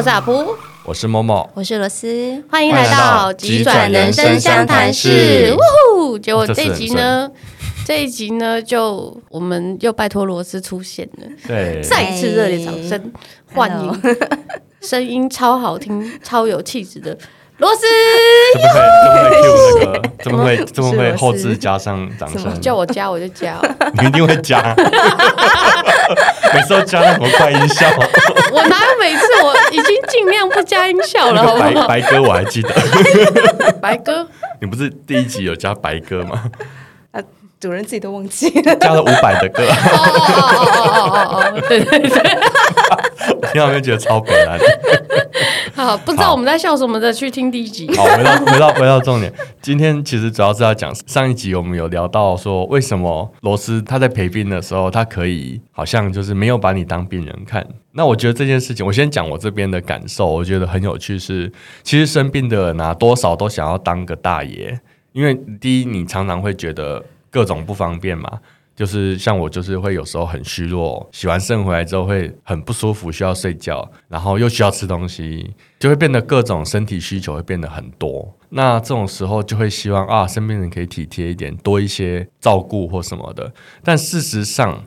我是阿璞，我是某某，我是罗斯，欢迎来到急转人生相谈室。呜呼！结果这一集呢，这一集呢，就我们又拜托罗斯出现了，对，再一次热烈掌声欢迎，声音超好听、超有气质的。螺丝怎么会？怎么会？怎么会？怎么会后置加上掌声？叫我加我就加，你一定会加。每次都加那什么怪音效？我哪有每次？我已经尽量不加音效了。白白哥我还记得。白哥，你不是第一集有加白哥吗？啊，主人自己都忘记了。加了五百的歌。哦哦哦哦哦！对对对。听到没有？觉得超北烂。好，不知道我们在笑什么的，去听第一集。好，回到回到回到重点。今天其实主要是要讲上一集我们有聊到说，为什么螺丝他在陪病的时候，他可以好像就是没有把你当病人看。那我觉得这件事情，我先讲我这边的感受，我觉得很有趣是。其实生病的人啊，多少都想要当个大爷，因为第一，你常常会觉得各种不方便嘛。就是像我，就是会有时候很虚弱，洗完肾回来之后会很不舒服，需要睡觉，然后又需要吃东西，就会变得各种身体需求会变得很多。那这种时候就会希望啊，身边人可以体贴一点，多一些照顾或什么的。但事实上，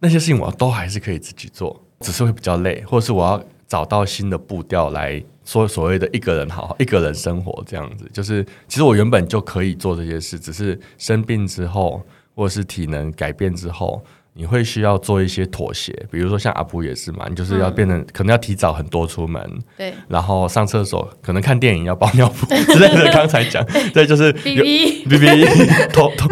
那些事情我都还是可以自己做，只是会比较累，或者是我要找到新的步调来说所谓的一个人好好一个人生活这样子。就是其实我原本就可以做这些事，只是生病之后。或者是体能改变之后，你会需要做一些妥协，比如说像阿普也是嘛，你就是要变成、嗯、可能要提早很多出门，对，然后上厕所可能看电影要包尿布之类的。刚才讲，对，就是 B B B B 头头，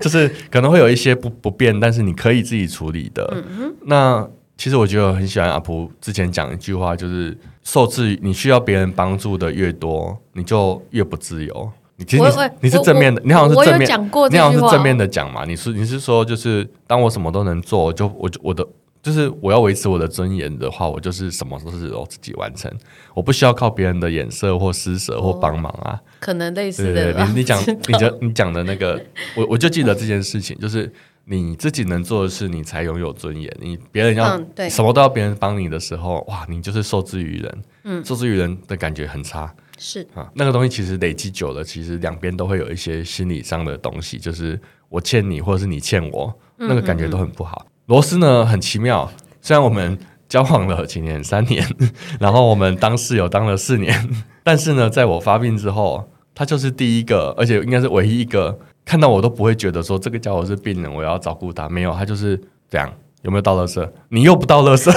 就是可能会有一些不不便，但是你可以自己处理的。嗯，那其实我觉得我很喜欢阿普之前讲一句话，就是受制于你需要别人帮助的越多，你就越不自由。你其实你，你是正面的，你好像是正面，你好像是正面的讲嘛？你是你是说，就是当我什么都能做，就我就我的就是我要维持我的尊严的话，我就是什么都是我自己完成，我不需要靠别人的眼色或施舍或帮忙啊。可能类似的，你你讲 你讲你讲的那个，我我就记得这件事情，就是你自己能做的事，你才拥有尊严。你别人要什么都要别人帮你的时候，哇，你就是受制于人，嗯，受制于人的感觉很差。是啊，那个东西其实累积久了，其实两边都会有一些心理上的东西，就是我欠你，或者是你欠我，那个感觉都很不好。螺丝呢很奇妙，虽然我们交往了几年，三年，然后我们当室友当了四年，但是呢，在我发病之后，他就是第一个，而且应该是唯一一个看到我都不会觉得说这个家伙是病人，我要照顾他。没有，他就是这样。有没有倒垃圾？你又不倒垃圾，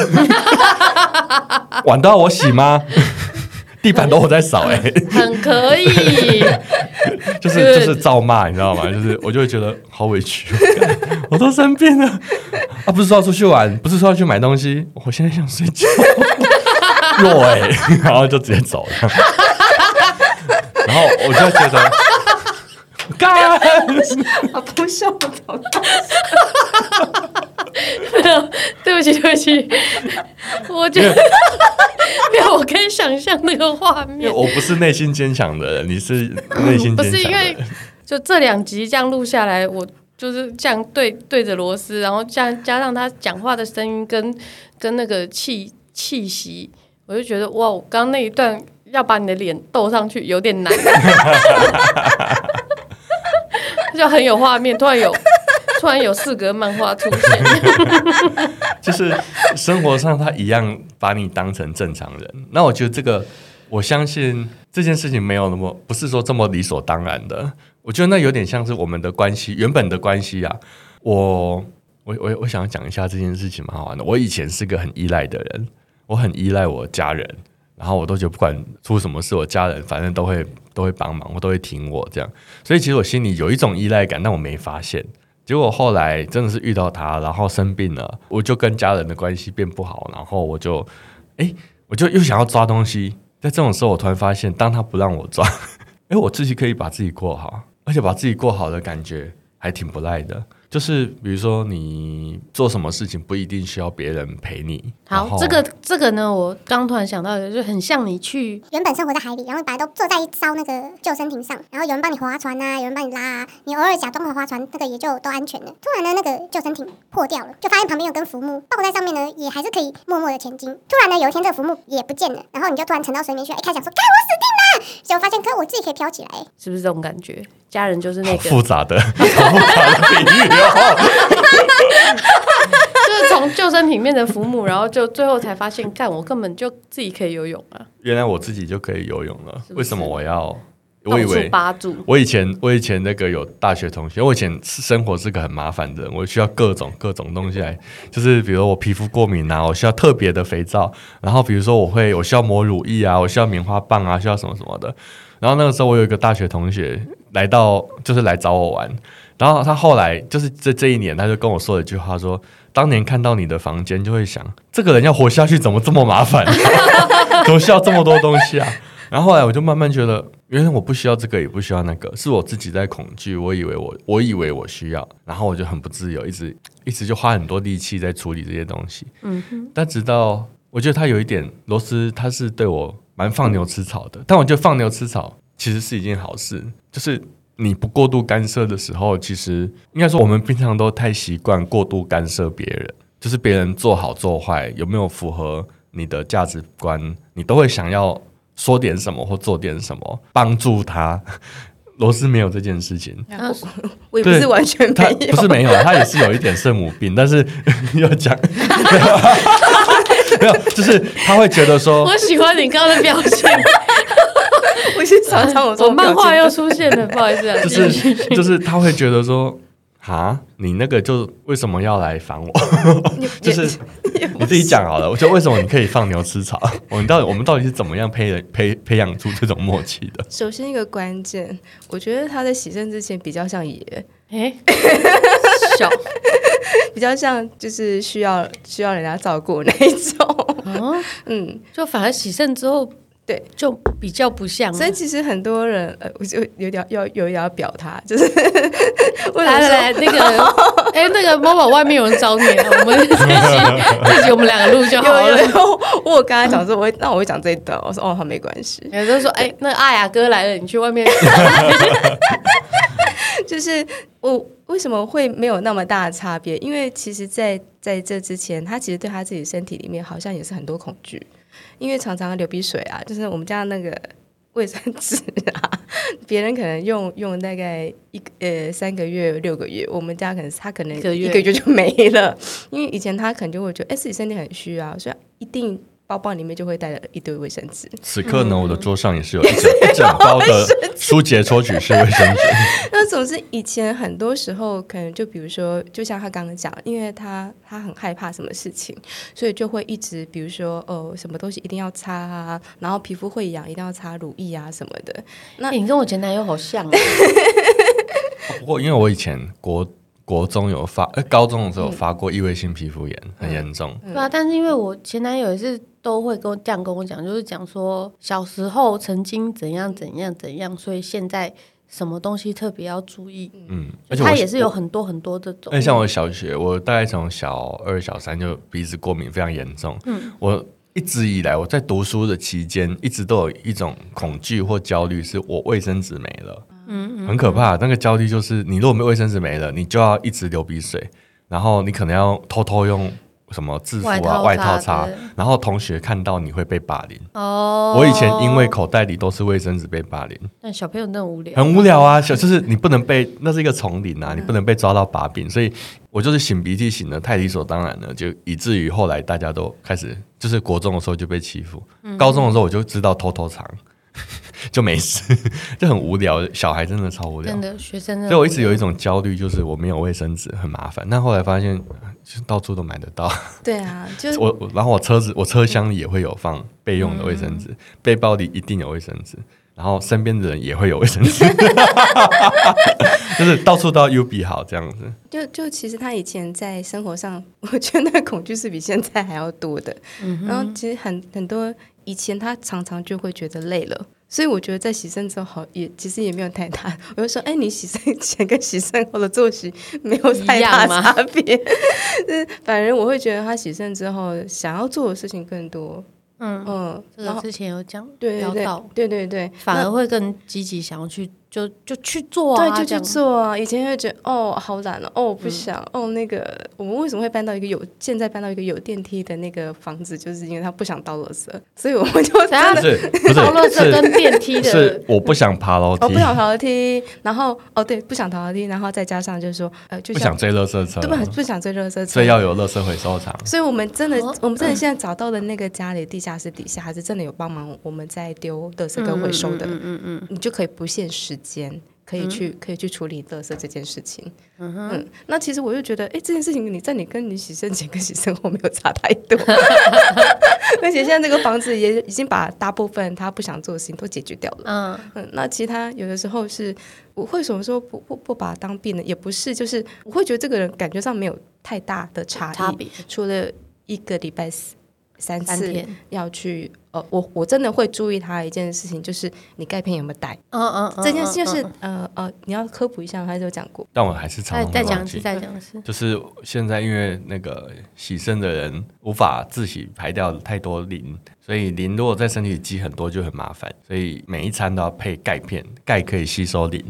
碗都要我洗吗？地板都我在扫，哎，很可以，就是就是照骂，你知道吗？就是我就会觉得好委屈，我都生病了。啊！不是说要出去玩，不是说要去买东西，我现在想睡觉，弱哎，然后就直接走。了，然后我就觉得，干，啊，不笑我走。没有，对不起，对不起，我觉得没有，我可以想象那个画面。我不是内心坚强的人，你是内心坚强的人。不是因为就这两集这样录下来，我就是这样对对着螺丝，然后加加上他讲话的声音跟跟那个气气息，我就觉得哇，我刚刚那一段要把你的脸斗上去有点难，就很有画面，突然有。突然有四格漫画出现，就是生活上他一样把你当成正常人。那我觉得这个，我相信这件事情没有那么不是说这么理所当然的。我觉得那有点像是我们的关系原本的关系啊。我我我我想讲一下这件事情蛮好玩的。我以前是个很依赖的人，我很依赖我家人，然后我都觉得不管出什么事，我家人反正都会都会帮忙，我都会挺我这样。所以其实我心里有一种依赖感，但我没发现。结果后来真的是遇到他，然后生病了，我就跟家人的关系变不好，然后我就，哎，我就又想要抓东西。在这种时候，我突然发现，当他不让我抓，哎，我自己可以把自己过好，而且把自己过好的感觉还挺不赖的。就是比如说你做什么事情不一定需要别人陪你。好，这个这个呢，我刚突然想到的，就很像你去原本生活在海里，然后本来都坐在一艘那个救生艇上，然后有人帮你划船啊，有人帮你拉啊，你偶尔假装划划船，那个也就都安全了。突然呢，那个救生艇破掉了，就发现旁边有根浮木抱在上面呢，也还是可以默默的前进。突然呢，有一天这个浮木也不见了，然后你就突然沉到水面去，一开始想说，看我死定了，结果发现，可我自己可以飘起来，是不是这种感觉？家人就是那个复杂的、复杂的比喻哦，就是从救生艇变成浮木，然后就最后才发现，干我根本就自己可以游泳啊！原来我自己就可以游泳了，是是为什么我要？我以为八住。我以前我以前那个有大学同学，我以前生活是个很麻烦的人，我需要各种各种东西来，就是比如我皮肤过敏啊，我需要特别的肥皂，然后比如说我会我需要抹乳液啊，我需要棉花棒啊，需要什么什么的。然后那个时候我有一个大学同学来到，就是来找我玩。然后他后来就是这这一年，他就跟我说了一句话说，说当年看到你的房间，就会想这个人要活下去怎么这么麻烦，怎么需要这么多东西啊？然后后来我就慢慢觉得，原来我不需要这个，也不需要那个，是我自己在恐惧。我以为我我以为我需要，然后我就很不自由，一直一直就花很多力气在处理这些东西。嗯哼。但直到我觉得他有一点，罗斯他是对我。蛮放牛吃草的，但我觉得放牛吃草其实是一件好事，就是你不过度干涉的时候，其实应该说我们平常都太习惯过度干涉别人，就是别人做好做坏有没有符合你的价值观，你都会想要说点什么或做点什么帮助他。罗斯没有这件事情，也不是完全没有，他不是没有，他也是有一点圣母病，但是 要讲。没有，就是他会觉得说，我喜欢你刚刚的表情。我是常常我说漫画又出现了，不好意思啊，就是就是他会觉得说，啊，你那个就为什么要来烦我？就是你自己讲好了，我觉得为什么你可以放牛吃草？我们到底我们到底是怎么样培养培培养出这种默契的？首先一个关键，我觉得他在洗肾之前比较像爷，哎，小。比较像就是需要需要人家照顾那一种，嗯，嗯，就反而洗肾之后，对，就比较不像。所以其实很多人，呃，我就有点要有一点要表他，就是 来来来，那个，哎、欸，那个某某外面有人找你，我们自己自己我们两个录就好了。然后我有跟他讲说，我会那我会讲这一段，我说哦，好，没关系。有人说，哎、欸，那个阿雅哥来了，你去外面。就是我为什么会没有那么大的差别？因为其实在，在在这之前，他其实对他自己身体里面好像也是很多恐惧，因为常常流鼻水啊，就是我们家那个 卫生纸啊，别人可能用用大概一呃三个月六个月，我们家可能他可能一个月就没了，因为以前他可能就会觉得哎自己身体很虚啊，所以一定。包包里面就会带了一堆卫生纸。此刻呢，嗯、我的桌上也是有一整一整包的舒洁抽取式卫生纸。那总之，以前很多时候可能就比如说，就像他刚刚讲，因为他他很害怕什么事情，所以就会一直比如说哦，什么东西一定要擦啊，然后皮肤会痒，一定要擦乳液啊什么的。那、欸、你跟我前男友好像、啊。不过，因为我以前国。国中有发，呃，高中的时候有发过异位性皮肤炎，嗯、很严重。对啊，但是因为我前男友也是都会跟我这样跟我讲，就是讲说小时候曾经怎样怎样怎样，所以现在什么东西特别要注意。嗯，而且他也是有很多很多这种。那像我小学，我大概从小二、小三就鼻子过敏非常严重。嗯，我一直以来我在读书的期间，一直都有一种恐惧或焦虑，是我卫生纸没了。嗯，很可怕。那个焦虑就是，你如果没卫生纸没了，你就要一直流鼻水，然后你可能要偷偷用什么制服啊、外套，擦，然后同学看到你会被霸凌。哦，我以前因为口袋里都是卫生纸被霸凌。但小朋友那么无聊，很无聊啊！小就是你不能被，那是一个丛林啊，你不能被抓到把柄，所以我就是擤鼻涕擤的太理所当然了，就以至于后来大家都开始，就是国中的时候就被欺负，嗯、高中的时候我就知道偷偷藏。就没事，就很无聊。小孩真的超无聊，真的学生。所以我一直有一种焦虑，就是我没有卫生纸，很麻烦。但后来发现，就到处都买得到。对啊，就是我，然后我车子，我车厢里也会有放备用的卫生纸，嗯、背包里一定有卫生纸，然后身边的人也会有卫生纸，就是到处都要 U 比好这样子。就就其实他以前在生活上，我觉得那恐惧是比现在还要多的。嗯、然后其实很很多。以前他常常就会觉得累了，所以我觉得在洗肾之后好也其实也没有太大。我就说，哎，你洗肾前跟洗肾后的作息没有太大 差别。是反正我会觉得他洗肾之后想要做的事情更多。嗯嗯，这个之前有讲，对对对，对对对，反而会更积极想要去。就就去做啊，对，就去做啊。以前会觉得哦，好懒哦，哦，不想、嗯、哦。那个，我们为什么会搬到一个有现在搬到一个有电梯的那个房子，就是因为他不想倒垃圾，所以我们就真的是不是倒垃圾跟电梯的，是我不想爬楼梯，哦，不想爬楼梯，然后哦，对，不想爬楼梯，然后再加上就是说，呃，就不想追垃圾车，对，不不想追垃圾车，所以要有垃圾回收厂。所以我们真的，哦、我们真的现在找到的那个家里地下室底下，还是真的有帮忙我们在丢垃圾跟回收的，嗯嗯嗯，嗯，你就可以不限时间。可以去，可以去处理垃圾这件事情。嗯，嗯，那其实我就觉得，哎，这件事情你在你跟你洗身前跟洗身后没有差太多，而且现在这个房子也已经把大部分他不想做的事情都解决掉了。嗯嗯，那其他有的时候是，我为什么说不不不把他当病人，也不是，就是我会觉得这个人感觉上没有太大的差异，差，除了一个礼拜四。三次要去，呃，我我真的会注意他一件事情，就是你钙片有没有带。嗯嗯，这件事就是，呃呃，你要科普一下，他就讲过。但我还是常常再讲一次，再讲一次。就是现在因为那个洗肾的人无法自己排掉太多磷，所以磷如果在身体里积很多就很麻烦，所以每一餐都要配钙片，钙可以吸收磷，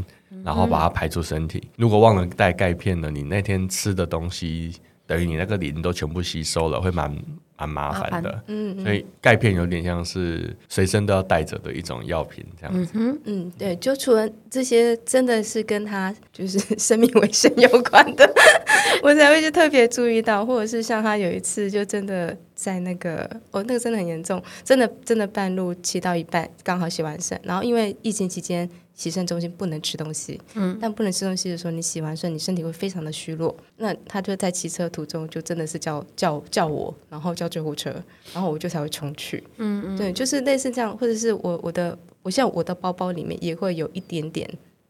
然后把它排出身体。嗯、如果忘了带钙片了，你那天吃的东西等于你那个磷都全部吸收了，会蛮。蛮麻烦的，嗯，嗯，所以钙片有点像是随身都要带着的一种药品，这样子。嗯嗯，对，就除了这些，真的是跟他就是生命危险有关的，我才会就特别注意到，或者是像他有一次就真的在那个，哦，那个真的很严重，真的真的半路骑到一半，刚好洗完肾，然后因为疫情期间。洗肾中心不能吃东西，嗯，但不能吃东西的时候，你洗完肾，你身体会非常的虚弱。那他就在骑车途中，就真的是叫叫叫我，然后叫救护车，然后我就才会冲去，嗯嗯，对，就是类似这样，或者是我我的，我像我的包包里面也会有一点点，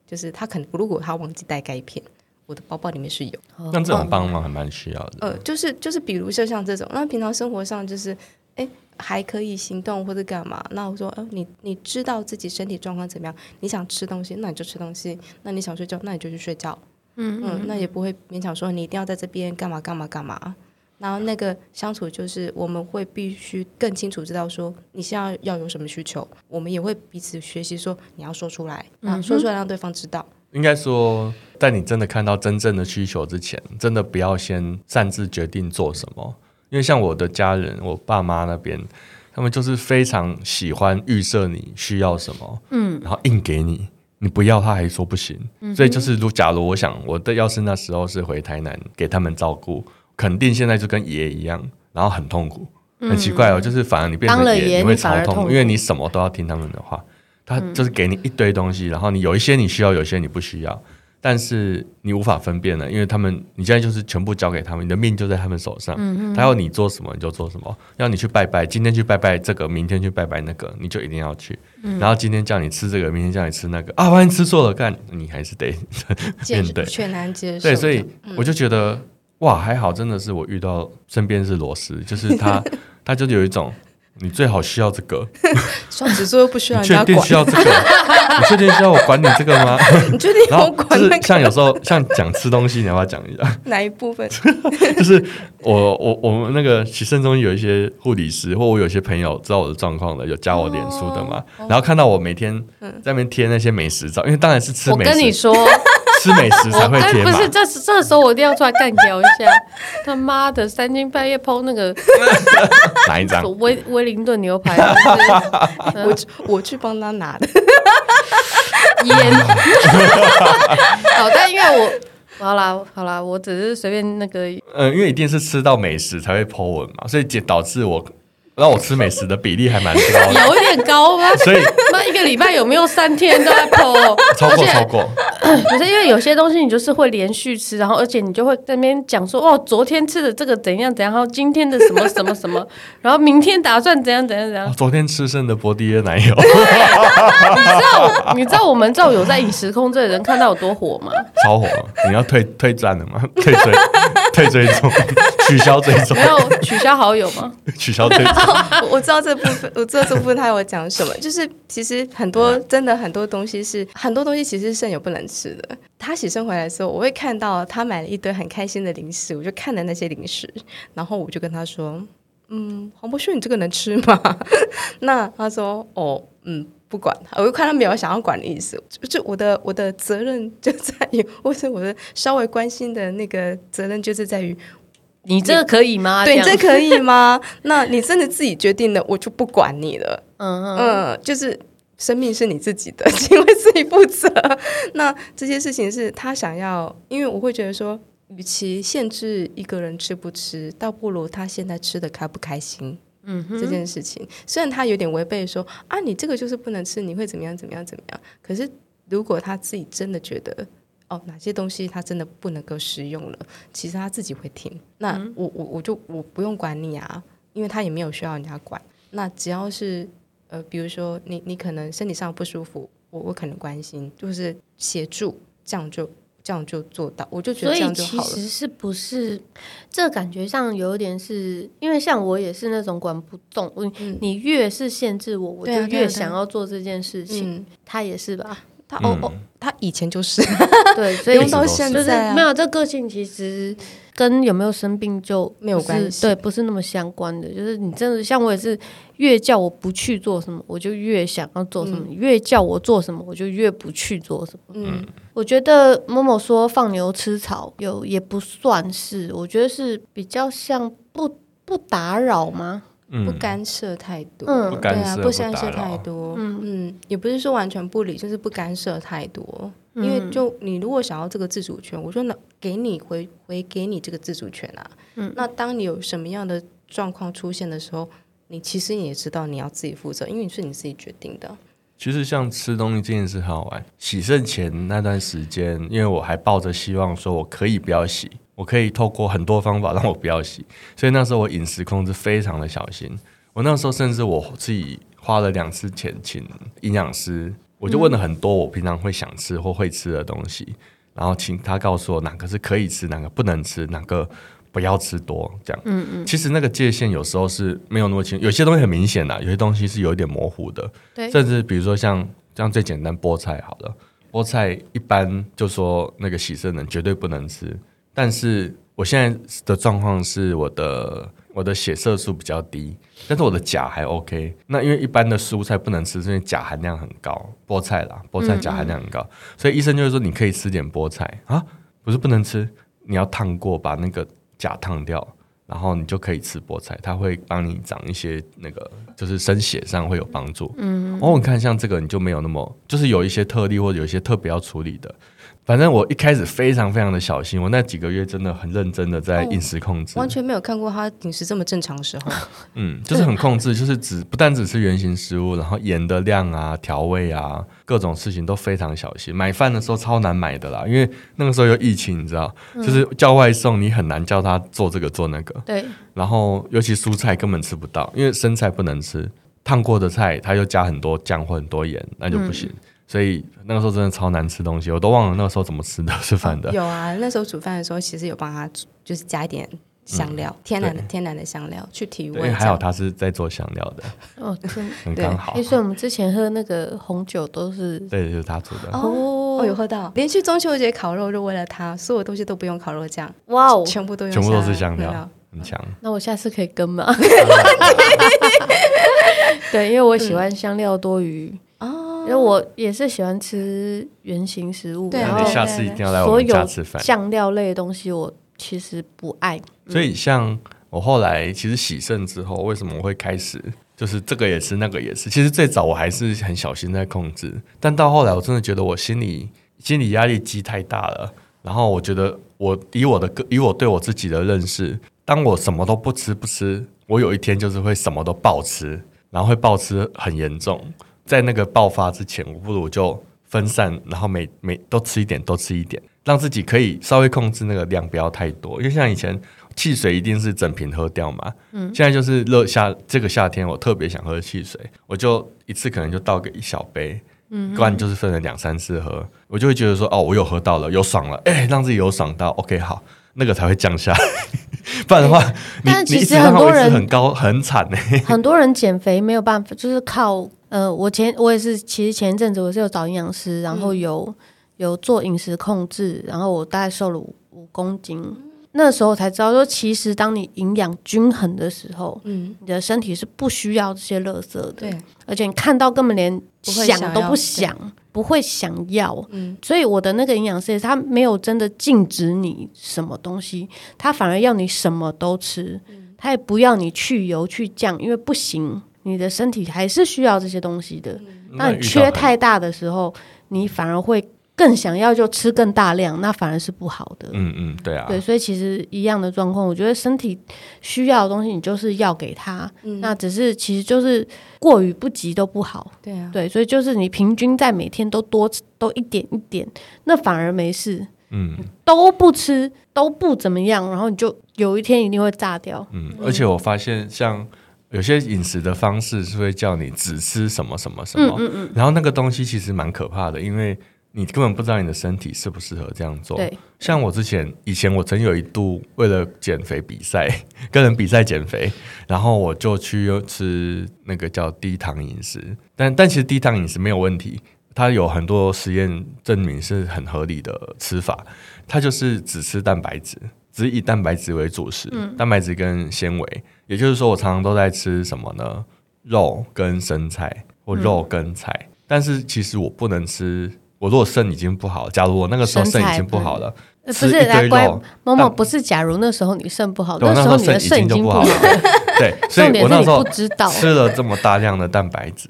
就是他可能如果他忘记带钙片，我的包包里面是有。那这种帮忙还蛮需要的。呃，就是就是比如说像这种，那平常生活上就是，哎。还可以行动或者干嘛？那我说，哦，你你知道自己身体状况怎么样？你想吃东西，那你就吃东西；那你想睡觉，那你就去睡觉。嗯嗯，那也不会勉强说你一定要在这边干嘛干嘛干嘛。然后那个相处就是我们会必须更清楚知道说你现在要有什么需求，我们也会彼此学习说你要说出来，啊，说出来让对方知道。应该说，在你真的看到真正的需求之前，真的不要先擅自决定做什么。因为像我的家人，我爸妈那边，他们就是非常喜欢预设你需要什么，嗯，然后硬给你，你不要他还说不行，嗯、所以就是如假如我想我的要是那时候是回台南给他们照顾，肯定现在就跟爷一样，然后很痛苦，很奇怪哦，就是反而你变成爷，爷你会超痛，因为你什么都要听他们的话，他就是给你一堆东西，然后你有一些你需要，有些你不需要。但是你无法分辨了，因为他们你现在就是全部交给他们，你的命就在他们手上。嗯、他要你做什么你就做什么，要你去拜拜，今天去拜拜这个，明天去拜拜那个，你就一定要去。嗯、然后今天叫你吃这个，明天叫你吃那个，啊，万一吃错了，干你还是得 面对，全难接受。对，所以我就觉得、嗯、哇，还好，真的是我遇到身边是罗斯，就是他，他就有一种。你最好需要这个，双子座又不需要人家管。你确定需要这个？你确定需要我管你这个吗？你确定要我管、那个？像有时候像讲吃东西，你要不要讲一下？哪一部分？就是我我我们那个其实中有一些护理师，或我有些朋友知道我的状况的，有加我脸书的嘛？哦、然后看到我每天在那边贴那些美食照，因为当然是吃美食。我跟你说。吃美食才会贴嘛？不是，这这时候我一定要出来干掉一下。他妈的，三更半夜 po 那个 哪一张？威威灵顿牛排，我我去帮他拿的烟。好，但因为我好啦好啦，我只是随便那个。嗯，因为一定是吃到美食才会 po 文嘛，所以导致我。让我吃美食的比例还蛮高的，有一点高吗？所以那一个礼拜有没有三天都在 po？超过超过。不是因为有些东西你就是会连续吃，然后而且你就会在那边讲说，哦，昨天吃的这个怎样怎样，然后今天的什么什么什么，然后明天打算怎样怎样怎样。昨天吃剩的波迪耶奶油。你知道你知道我们这种有在饮食控制的人看到有多火吗？超火！你要退退战了吗？退追退追踪，取消追踪，没有取消好友吗？取消追踪。我知道这部分，我知道这部分他有讲什么，就是其实很多真的很多东西是很多东西其实是肾友不能吃的。他洗肾回来的时候，我会看到他买了一堆很开心的零食，我就看了那些零食，然后我就跟他说：“嗯，黄博旭，你这个能吃吗？” 那他说：“哦，嗯。”不管他，我就看他没有想要管的意思。就我的我的责任 就在于，或者我的稍微关心的那个责任，就是在于你这个可以吗？对，这可以吗？那你真的自己决定了，我就不管你了。嗯嗯，嗯，就是生命是你自己的，请为自己负责。那这些事情是他想要，因为我会觉得说，与其限制一个人吃不吃，倒不如他现在吃的开不开心。嗯，这件事情虽然他有点违背说啊，你这个就是不能吃，你会怎么样怎么样怎么样？可是如果他自己真的觉得哦，哪些东西他真的不能够食用了，其实他自己会听。那我我我就我不用管你啊，因为他也没有需要人家管。那只要是呃，比如说你你可能身体上不舒服，我我可能关心，就是协助，这样就。这样就做到，我就觉得这样就好了。其实是不是这感觉上有点是因为像我也是那种管不动，嗯、你越是限制我，我就越想要做这件事情。嗯、他也是吧？他哦哦，他以前就是对，所以 到现在、啊、没有这个性，其实跟有没有生病就没有关系，对，不是那么相关的。就是你真的像我也是，越叫我不去做什么，我就越想要做什么；嗯、越叫我做什么，我就越不去做什么。嗯，我觉得某某说放牛吃草有也不算是，我觉得是比较像不不打扰吗？不干涉太多，嗯，对啊，不干涉太多，嗯嗯，也不是说完全不理，就是不干涉太多。因为就你如果想要这个自主权，我说那给你回回给你这个自主权啊。嗯，那当你有什么样的状况出现的时候，你其实你也知道你要自己负责，因为是你自己决定的。其实像吃东西这件事很好玩，洗肾前那段时间，因为我还抱着希望说我可以不要洗。我可以透过很多方法让我不要洗，所以那时候我饮食控制非常的小心。我那时候甚至我自己花了两次钱请营养师，我就问了很多我平常会想吃或会吃的东西，然后请他告诉我哪个是可以吃，哪个不能吃，哪个不要吃多这样。嗯嗯。其实那个界限有时候是没有那么清，有些东西很明显的，有些东西是有一点模糊的。对。甚至比如说像像最简单菠菜好了，菠菜一般就说那个洗肾人绝对不能吃。但是我现在的状况是我的我的血色素比较低，但是我的钾还 OK。那因为一般的蔬菜不能吃，是因为钾含量很高，菠菜啦，菠菜钾含量很高，嗯嗯，所以医生就是说你可以吃点菠菜啊，不是不能吃，你要烫过把那个钾烫掉，然后你就可以吃菠菜，它会帮你长一些那个就是生血上会有帮助。嗯，嗯，哦，你看像这个你就没有那么，就是有一些特例或者有一些特别要处理的。反正我一开始非常非常的小心，我那几个月真的很认真的在饮食控制，完全没有看过他饮食这么正常的时候。嗯，就是很控制，就是只不但只吃原型食物，然后盐的量啊、调味啊，各种事情都非常小心。买饭的时候超难买的啦，因为那个时候有疫情，你知道，就是叫外送你很难叫他做这个做那个。对。然后尤其蔬菜根本吃不到，因为生菜不能吃，烫过的菜他又加很多酱或很多盐，那就不行。嗯所以那个时候真的超难吃东西，我都忘了那个时候怎么吃的吃饭的。有啊，那时候煮饭的时候，其实有帮他就是加一点香料，嗯、天然的天然的香料去提味。因为还好他是在做香料的，哦，很刚好。所以我们之前喝那个红酒都是对，就是他煮的。哦，我有喝到，连续中秋节烤肉就为了他，所有东西都不用烤肉酱，哇哦，全部都用全部都是香料，很强。那我下次可以跟吗？对，因为我喜欢香料多于。因为我也是喜欢吃圆形食物，对，然后下次一定要来我们家吃饭。酱料类的东西我其实不爱，所以像我后来其实洗肾之后，为什么我会开始就是这个也是那个也是？其实最早我还是很小心在控制，但到后来我真的觉得我心里心理压力积太大了。然后我觉得我以我的个以我对我自己的认识，当我什么都不吃不吃，我有一天就是会什么都暴吃，然后会暴吃很严重。在那个爆发之前，我不如就分散，然后每每都吃一点，都吃一点，让自己可以稍微控制那个量，不要太多。因为像以前汽水一定是整瓶喝掉嘛，嗯，现在就是热夏这个夏天，我特别想喝汽水，我就一次可能就倒个一小杯，嗯，不然就是分了两三次喝，我就会觉得说，哦，我有喝到了，有爽了，哎，让自己有爽到，OK，好。那个才会降下来。不然的话，你但其实很多人很高很惨呢。很多人减肥没有办法，就是靠呃，我前我也是，其实前一阵子我是有找营养师，然后有、嗯、有做饮食控制，然后我大概瘦了五五公斤。那时候才知道说，其实当你营养均衡的时候，嗯，你的身体是不需要这些垃圾的，对，而且你看到根本连想都不想，不会想要，所以我的那个营养师他没有真的禁止你什么东西，他反而要你什么都吃，嗯、他也不要你去油去酱，因为不行，你的身体还是需要这些东西的。嗯、当你缺太大的时候，你反而会。更想要就吃更大量，那反而是不好的。嗯嗯，对啊。对，所以其实一样的状况，我觉得身体需要的东西，你就是要给他。嗯。那只是其实就是过于不及都不好。对啊。对，所以就是你平均在每天都多都一点一点，那反而没事。嗯。都不吃都不怎么样，然后你就有一天一定会炸掉。嗯。而且我发现，像有些饮食的方式是会叫你只吃什么什么什么。嗯嗯嗯。然后那个东西其实蛮可怕的，因为。你根本不知道你的身体适不适合这样做。对，像我之前以前我曾有一度为了减肥比赛，跟人比赛减肥，然后我就去吃那个叫低糖饮食。但但其实低糖饮食没有问题，它有很多实验证明是很合理的吃法。它就是只吃蛋白质，只以蛋白质为主食，嗯、蛋白质跟纤维。也就是说，我常常都在吃什么呢？肉跟生菜，或肉跟菜。嗯、但是其实我不能吃。我如果肾已经不好，假如我那个时候肾已经不好了，不是来乖某某不是，假如那时候你肾不好，那时候你的肾已经不好了，对，所以我那时候吃了这么大量的蛋白质，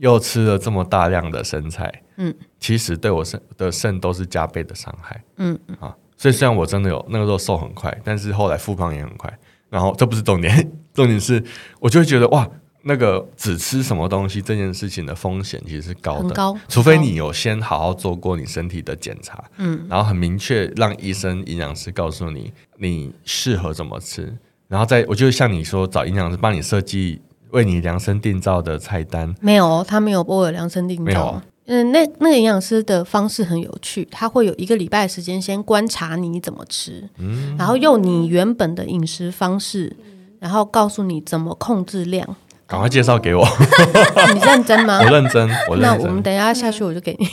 又吃了这么大量的生菜，嗯，其实对我肾的肾都是加倍的伤害，嗯啊，所以虽然我真的有那个时候瘦很快，但是后来复胖也很快，然后这不是重点，重点是我就会觉得哇。那个只吃什么东西这件事情的风险其实是高的，高，除非你有先好好做过你身体的检查，嗯，然后很明确让医生、营养师告诉你你适合怎么吃，然后再我就像你说找营养师帮你设计为你量身定造的菜单，没有，他没有帮我量身定造，嗯，那那个营养师的方式很有趣，他会有一个礼拜的时间先观察你怎么吃，嗯，然后用你原本的饮食方式，然后告诉你怎么控制量。赶快介绍给我！你认真吗？我认真，我认真。那我们等一下下去，我就给你。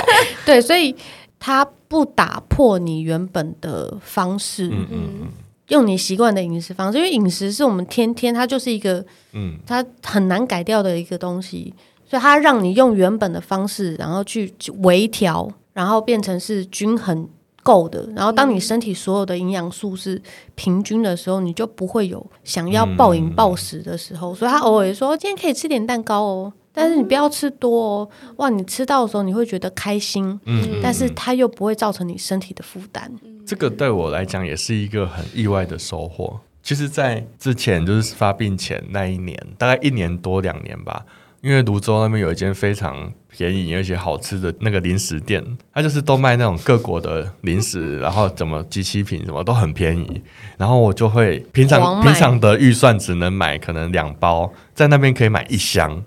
对，所以他不打破你原本的方式，嗯嗯嗯，用你习惯的饮食方式，因为饮食是我们天天，它就是一个，嗯，它很难改掉的一个东西，所以它让你用原本的方式，然后去微调，然后变成是均衡。够的，然后当你身体所有的营养素是平均的时候，你就不会有想要暴饮暴食的时候。所以他偶尔说今天可以吃点蛋糕哦，但是你不要吃多哦。哇，你吃到的时候你会觉得开心，嗯，但是它又不会造成你身体的负担。这个对我来讲也是一个很意外的收获。其实，在之前就是发病前那一年，大概一年多两年吧。因为泸州那边有一间非常便宜而且好吃的那个零食店，它就是都卖那种各国的零食，然后怎么机器品什么都很便宜，然后我就会平常平常的预算只能买可能两包，在那边可以买一箱。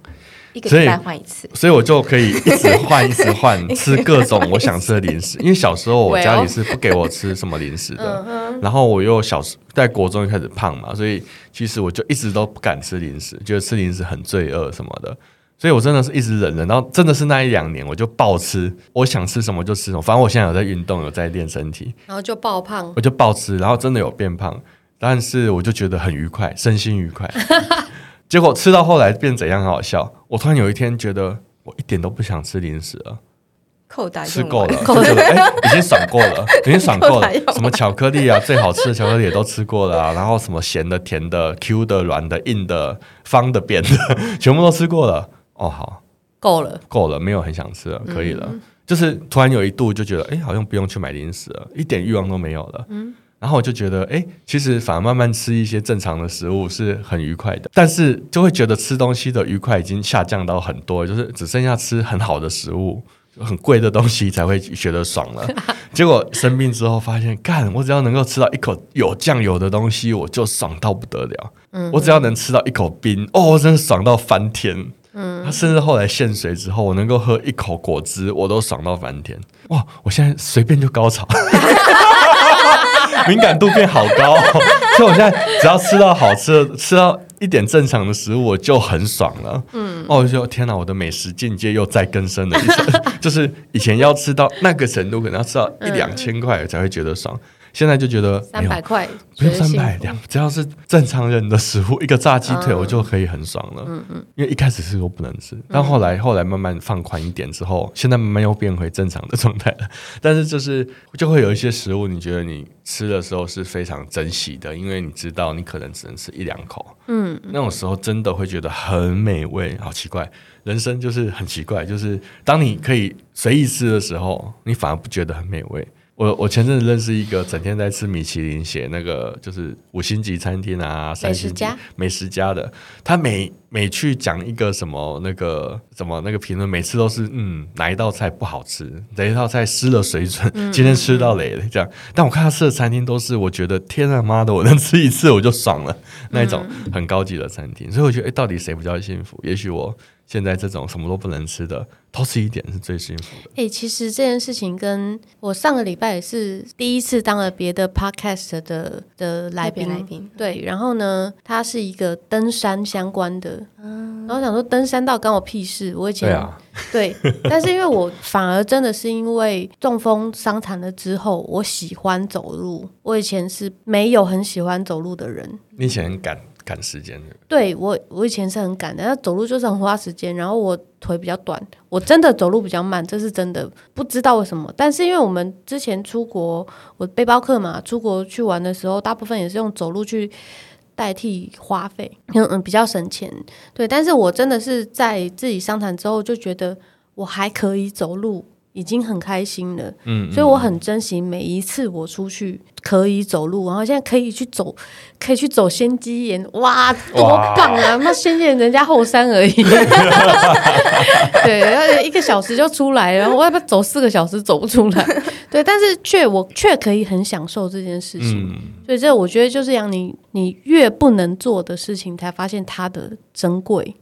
一个礼拜换一次，所以我就可以一直换，一直换，吃各种我想吃的零食。因为小时候我家里是不给我吃什么零食的，然后我又小时在国中就开始胖嘛，所以其实我就一直都不敢吃零食，觉得吃零食很罪恶什么的。所以我真的是一直忍忍，然后真的是那一两年我就暴吃，我想吃什么就吃什么。反正我现在有在运动，有在练身体，然后就爆胖，我就暴吃，然后真的有变胖，但是我就觉得很愉快，身心愉快。结果吃到后来变怎样？很好笑。我突然有一天觉得，我一点都不想吃零食了，扣打吃够了，就觉得哎，已经爽过了，已经爽过了。什么巧克力啊，最好吃的巧克力也都吃过了啊。然后什么咸的、甜的、Q 的、软的、硬的、方的、扁的，全部都吃过了。哦，好，够了，够了，没有很想吃了，可以了。嗯、就是突然有一度就觉得，哎，好像不用去买零食了，一点欲望都没有了。嗯。然后我就觉得，哎，其实反而慢慢吃一些正常的食物是很愉快的，但是就会觉得吃东西的愉快已经下降到很多，就是只剩下吃很好的食物、很贵的东西才会觉得爽了。结果生病之后发现，干，我只要能够吃到一口有酱油的东西，我就爽到不得了。嗯，我只要能吃到一口冰，哦，真的爽到翻天。嗯，他甚至后来限水之后，我能够喝一口果汁，我都爽到翻天。哇，我现在随便就高潮。敏感度变好高，所以我现在只要吃到好吃的，吃到一点正常的食物，我就很爽了。嗯，哦，我就天哪，我的美食境界又再更深了一层，就是以前要吃到那个程度，可能要吃到一两千块才会觉得爽。现在就觉得三百块，不用三百两，只要是正常人的食物，一个炸鸡腿我就可以很爽了。嗯嗯，因为一开始是我不能吃，但后来后来慢慢放宽一点之后，现在慢慢又变回正常的状态了。但是就是就会有一些食物，你觉得你吃的时候是非常珍惜的，因为你知道你可能只能吃一两口。嗯，那种时候真的会觉得很美味，好奇怪，人生就是很奇怪，就是当你可以随意吃的时候，你反而不觉得很美味。我我前阵子认识一个整天在吃米其林写那个就是五星级餐厅啊，三星级美食家的，他每每去讲一个什么那个什么那个评论，每次都是嗯哪一道菜不好吃，哪一道菜失了水准，嗯、今天吃到雷了这样。但我看他吃的餐厅都是我觉得天啊妈的，我能吃一次我就爽了那一种很高级的餐厅，所以我觉得哎、欸，到底谁比较幸福？也许我。现在这种什么都不能吃的，偷吃一点是最幸福的。哎、欸，其实这件事情跟我上个礼拜也是第一次当了别的 podcast 的的来宾，来宾对，然后呢，他是一个登山相关的，嗯、然后我想说登山倒关我屁事，我以前对，啊、对，但是因为我反而真的是因为中风伤残了之后，我喜欢走路，我以前是没有很喜欢走路的人，你以前很赶。赶时间的，对我，我以前是很赶的，那走路就是很花时间。然后我腿比较短，我真的走路比较慢，这是真的，不知道为什么。但是因为我们之前出国，我背包客嘛，出国去玩的时候，大部分也是用走路去代替花费，嗯嗯，比较省钱。对，但是我真的是在自己伤残之后，就觉得我还可以走路。已经很开心了，嗯，所以我很珍惜每一次我出去可以走路，然后现在可以去走，可以去走仙鸡岩，哇，多棒啊！那仙鸡岩人家后山而已，对，然后一个小时就出来，然后我要不要走四个小时走不出来？对，但是却我却可以很享受这件事情，嗯、所以这我觉得就是让你你越不能做的事情，才发现它的珍贵。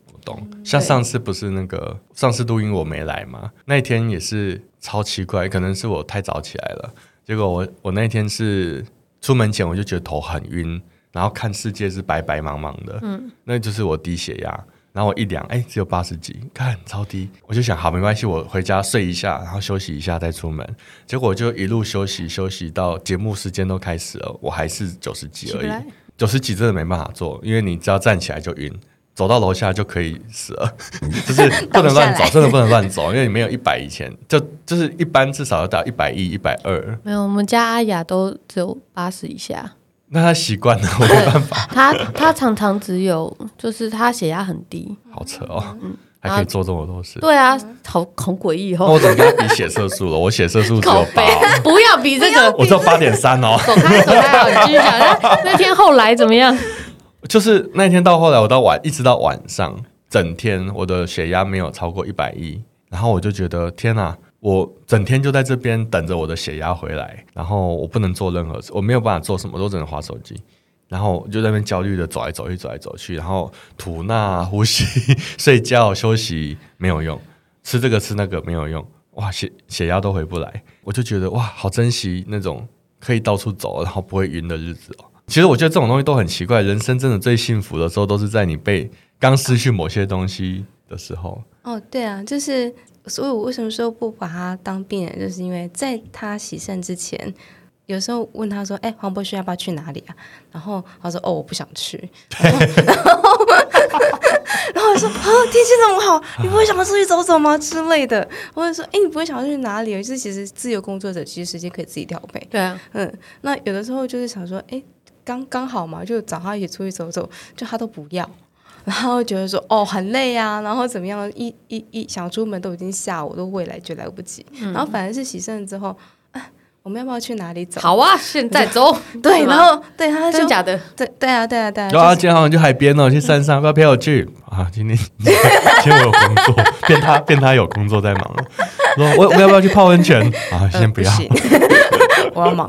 像上次不是那个上次录音我没来吗？那一天也是超奇怪，可能是我太早起来了。结果我我那天是出门前我就觉得头很晕，然后看世界是白白茫茫的，嗯，那就是我低血压。然后我一量，哎，只有八十几，看超低。我就想，好，没关系，我回家睡一下，然后休息一下再出门。结果就一路休息休息到节目时间都开始了，我还是九十几而已。九十几真的没办法做，因为你只要站起来就晕。走到楼下就可以死了，就是不能乱走，真的不能乱走，因为你没有一百以前，就就是一般至少要到一百一、一百二。没有，我们家阿雅都只有八十以下。那他习惯了，我没办法。他他常常只有，就是他血压很低。好扯哦，嗯，还可以做这么多事。对啊，好好诡异哦。那我怎么跟他比血色素了？我血色素只有八，不要比这个，我只有八点三哦。走开，走开，继续讲。那那天后来怎么样？就是那天到后来，我到晚一直到晚上，整天我的血压没有超过一百一，然后我就觉得天哪，我整天就在这边等着我的血压回来，然后我不能做任何事，我没有办法做什么，都只能划手机，然后就在那边焦虑的走来走去，走来走去，然后吐纳、呼吸、睡觉、休息没有用，吃这个吃那个没有用，哇，血血压都回不来，我就觉得哇，好珍惜那种可以到处走，然后不会晕的日子哦。其实我觉得这种东西都很奇怪，人生真的最幸福的时候都是在你被刚失去某些东西的时候。哦，对啊，就是所以，我为什么说不把他当病人，就是因为在他洗肾之前，有时候问他说：“哎，黄博士要不要去哪里啊？”然后他说：“哦，我不想去。”然后，然后我说：“哦，天气这么好，你不会想要出去走走吗？”之类的。或者说：“哎，你不会想要去哪里？”就是其实自由工作者其实时间可以自己调配。对啊，嗯，那有的时候就是想说：“哎。”刚刚好嘛，就找他一起出去走走，就他都不要，然后觉得说哦很累啊，然后怎么样，一一一想出门都已经下午，都未来就来不及，嗯、然后反而是洗肾之后，啊，我们要不要去哪里走？好啊，现在走。对，然后对他就真假的，对对啊对啊对啊，有啊，今天好像去海边哦，去山上，要不要陪我去啊？今天今天我有工作，骗他骗他有工作在忙，说我我要不要去泡温泉啊？先不要，我要忙。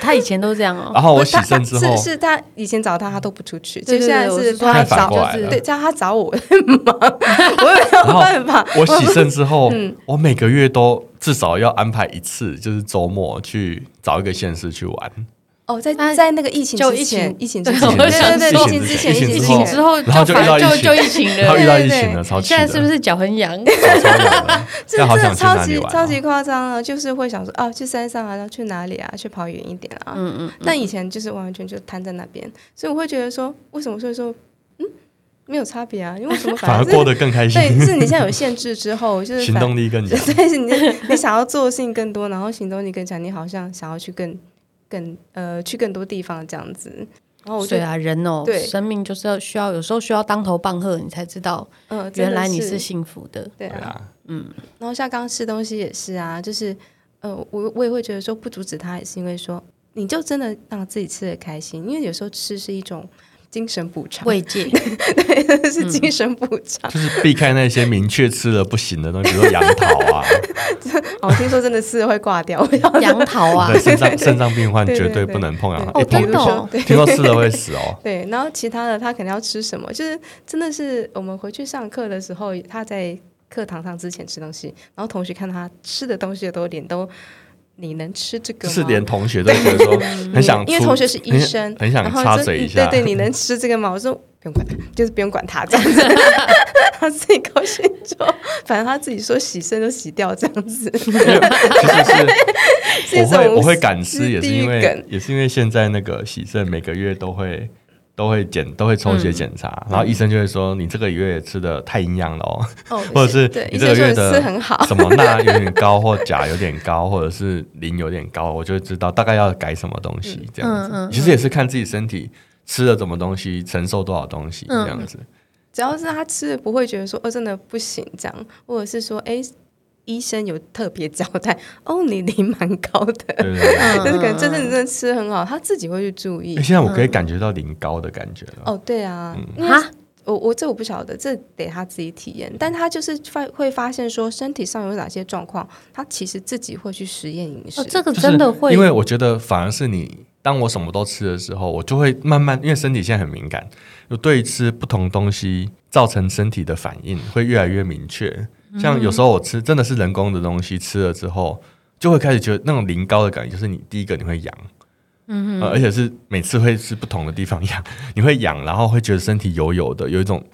他以前都这样哦。然后我洗肾之后，是是他以前找他，他都不出去，就现在是他找，就是对，叫他找我忙，我也没有办法。我洗肾之后，我每个月都至少要安排一次，就是周末去找一个县市去玩。哦，在在那个疫情之前，疫情之前，对对对，疫情之前，疫情之后，然后就遇到疫情，就疫情了，然后遇到疫情了，超。现在是不是脚很痒？真的超级超级夸张啊！就是会想说，哦，去山上啊，然后去哪里啊？去跑远一点啊。嗯嗯。但以前就是完全就瘫在那边，所以我会觉得说，为什么所以说，嗯，没有差别啊？因为什么反而过得更开心？对，是你现在有限制之后，就是行动力更强。对，你 你想要做的事情更多，然后行动力更强，你好像想要去更。更呃，去更多地方这样子，然后我对啊，人哦，对，生命就是要需要，有时候需要当头棒喝，你才知道，嗯，原来你是幸福的，对啊，嗯，然后像刚刚吃东西也是啊，就是呃，我我也会觉得说不阻止他，也是因为说，你就真的让自己吃得开心，因为有时候吃是一种。精神补偿。慰藉，对，是精神补偿，嗯，就是避开那些明确吃了不行的东西，比如说杨桃啊。哦，听说真的是会挂掉杨桃啊，肾脏肾脏病患 绝对不能碰杨桃，哦，真的，听说吃了会死哦。对，然后其他的他肯定要吃什么，就是真的是我们回去上课的时候，他在课堂上之前吃东西，然后同学看他吃的东西的都脸都。你能吃这个吗？是连同学都觉得说 很想，因为同学是医生，很想插嘴一下。对对，你能吃这个吗？我说不用管他，就是不用管他这样子，他自己高兴就，反正他自己说洗肾就洗掉这样子。其实是，我会我会敢吃，也是因为也是因为现在那个洗肾每个月都会。都会检，都会抽血检查，嗯、然后医生就会说你这个月吃的太营养了哦，哦 或者是你这个月的什么钠有点高，或钾有点高，或者是磷有点高，我就知道大概要改什么东西这样子。嗯嗯嗯、其实也是看自己身体吃了什么东西，承受多少东西这样子。只要是他吃的不会觉得说哦真的不行这样，或者是说哎。医生有特别交代 哦，你磷蛮高的，对对对，但 是可能真正真的吃很好，他自己会去注意。现在我可以感觉到磷高的感觉了。哦，对啊，哈，我我这我不晓得，这得他自己体验。但他就是发会发现说身体上有哪些状况，他其实自己会去实验饮食。这个真的会，因为我觉得反而是你，当我什么都吃的时候，我就会慢慢，因为身体现在很敏感，就对吃不同东西造成身体的反应会越来越明确。像有时候我吃真的是人工的东西，吃了之后就会开始觉得那种磷高的感觉，就是你第一个你会痒，嗯哼、呃，而且是每次会是不同的地方痒，你会痒，然后会觉得身体油油的，有一种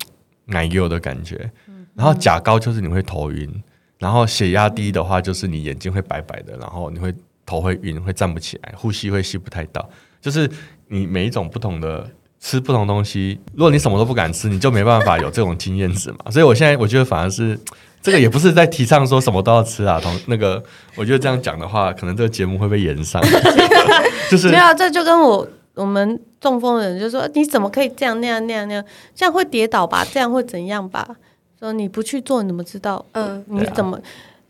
奶油的感觉，然后钾高就是你会头晕，然后血压低的话就是你眼睛会白白的，然后你会头会晕，会站不起来，呼吸会吸不太到，就是你每一种不同的。吃不同东西，如果你什么都不敢吃，你就没办法有这种经验值嘛。所以我现在我觉得反而是这个也不是在提倡说什么都要吃啊。同那个，我觉得这样讲的话，可能这个节目会被延上。就是没有啊，这就跟我我们中风的人就说，你怎么可以这样那样那样那样？这样会跌倒吧？这样会怎样吧？说你不去做，你怎么知道？嗯，你怎么、啊、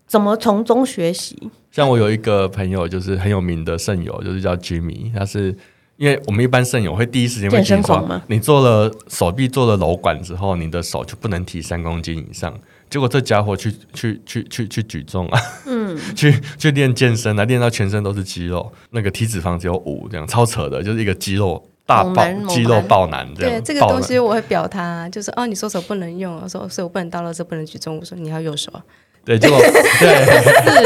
怎么从中学习？像我有一个朋友，就是很有名的肾友，就是叫 Jimmy，他是。因为我们一般肾友会第一时间会听说，你做了手臂做了瘘管之后，你的手就不能提三公斤以上。结果这家伙去去去去去举重啊，嗯，去去练健身啊，练到全身都是肌肉，那个体脂肪只有五，这样超扯的，就是一个肌肉大爆肌肉爆男这样。对这个东西我会表他，就是哦，你说手不能用，我说所以我不能到了这不能举重，我说你要右手啊。对，结果 对，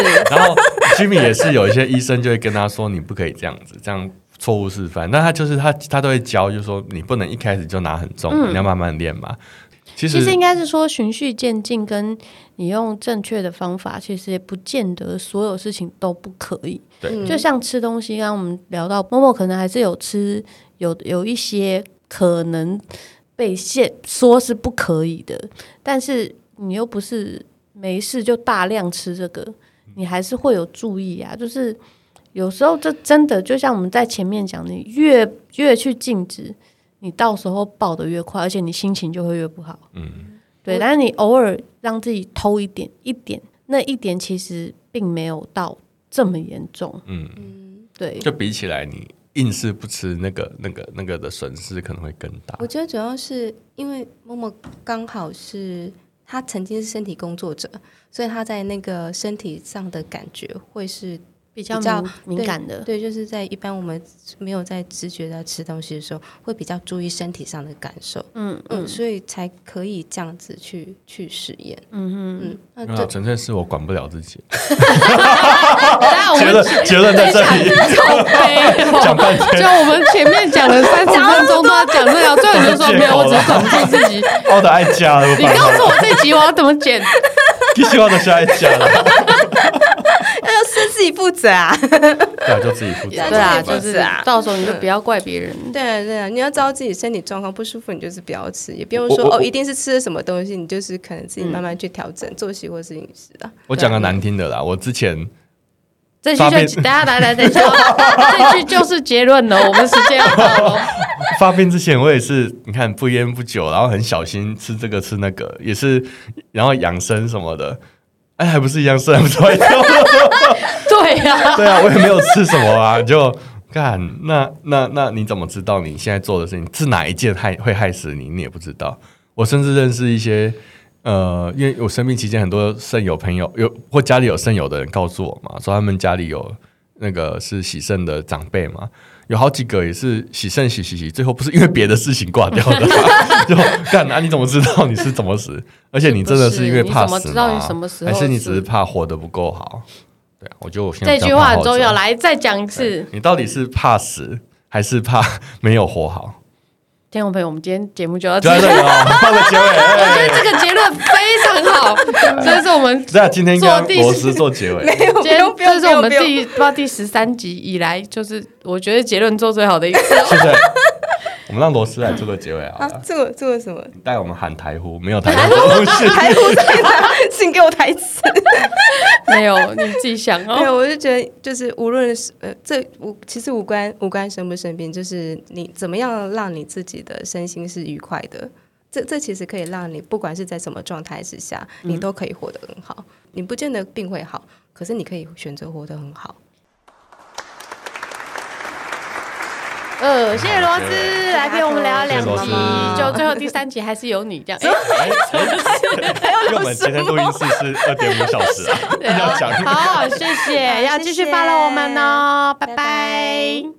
是。然后 Jimmy 也是有一些医生就会跟他说，你不可以这样子，这样。错误示范，那他就是他，他都会教，就是说你不能一开始就拿很重，嗯、你要慢慢练嘛。其实其实应该是说循序渐进，跟你用正确的方法，其实也不见得所有事情都不可以。对，就像吃东西，刚刚我们聊到默默可能还是有吃有有一些可能被限说是不可以的，但是你又不是没事就大量吃这个，你还是会有注意啊，就是。有时候这真的就像我们在前面讲的，你越越去禁止，你到时候爆得越快，而且你心情就会越不好。嗯，对。但是你偶尔让自己偷一点一点，那一点其实并没有到这么严重。嗯，对。就比起来，你硬是不吃那个那个那个的损失可能会更大。我觉得主要是因为默默刚好是他曾经是身体工作者，所以他在那个身体上的感觉会是。比较比较敏感的，对，就是在一般我们没有在知觉在吃东西的时候，会比较注意身体上的感受，嗯嗯，嗯所以才可以这样子去去实验，嗯嗯，那纯粹是我管不了自己。结论结论在这里，讲半哦，天就我们前面讲了三十分钟都要讲这个，最后你就说没有，我只是管不住自己。我的爱加了，你告诉我这集我要怎么剪？你希望的是爱加了，负责啊，对啊，就自己负责。对啊，就是啊到时候你就不要怪别人。对啊对啊，你要知道自己身体状况不舒服，你就是不要吃，也不用说哦，一定是吃了什么东西，你就是可能自己慢慢去调整作息或是饮食啊。我讲个难听的啦，我之前这句发病就等下来来等一下，这句就是结论了。我们时间要到了。发病之前，我也是，你看不烟不酒，然后很小心吃这个吃那个，也是，然后养生什么的，哎，还不是一样吃，还不是 对啊，我也没有吃什么啊，就干那那那你怎么知道你现在做的事情是哪一件害会害死你？你也不知道。我甚至认识一些呃，因为我生病期间，很多肾友朋友有或家里有肾友的人告诉我嘛，说他们家里有那个是喜肾的长辈嘛，有好几个也是洗肾洗洗洗，最后不是因为别的事情挂掉的嘛，就干啊？你怎么知道你是怎么死？而且你真的是因为怕死你怎么知道你什么时候还是你只是怕活得不够好？对啊，我觉得我现在这句话很重要，来再讲一次。你到底是怕死还是怕 没有活好？听众朋友，我们今天节目就到就这里。在这里哦，放个结尾。我觉得哎这个结论非常好，这是我们这样今天跟做第螺丝做结尾，今天不用这是我们第不知道第十三集以来，就是我觉得结论做最好的一次。是不是？我们让罗斯来做个结尾好啊做做个这个什么？带我们喊台呼，没有台呼。台呼在哪？请给我台词。没有，你自己想没有，哦。我就觉得就是无论是呃，这无其实无关无关生不生病，就是你怎么样让你自己的身心是愉快的。这这其实可以让你不管是在什么状态之下，你都可以活得很好。你不见得病会好，可是你可以选择活得很好。呃，谢谢螺丝谢谢来陪我们聊两集。就最后第三集还是有你这样。哎因为我们今天录音室是二点五小时啊，要讲。好，谢谢，要继续 follow 我们哦，拜拜。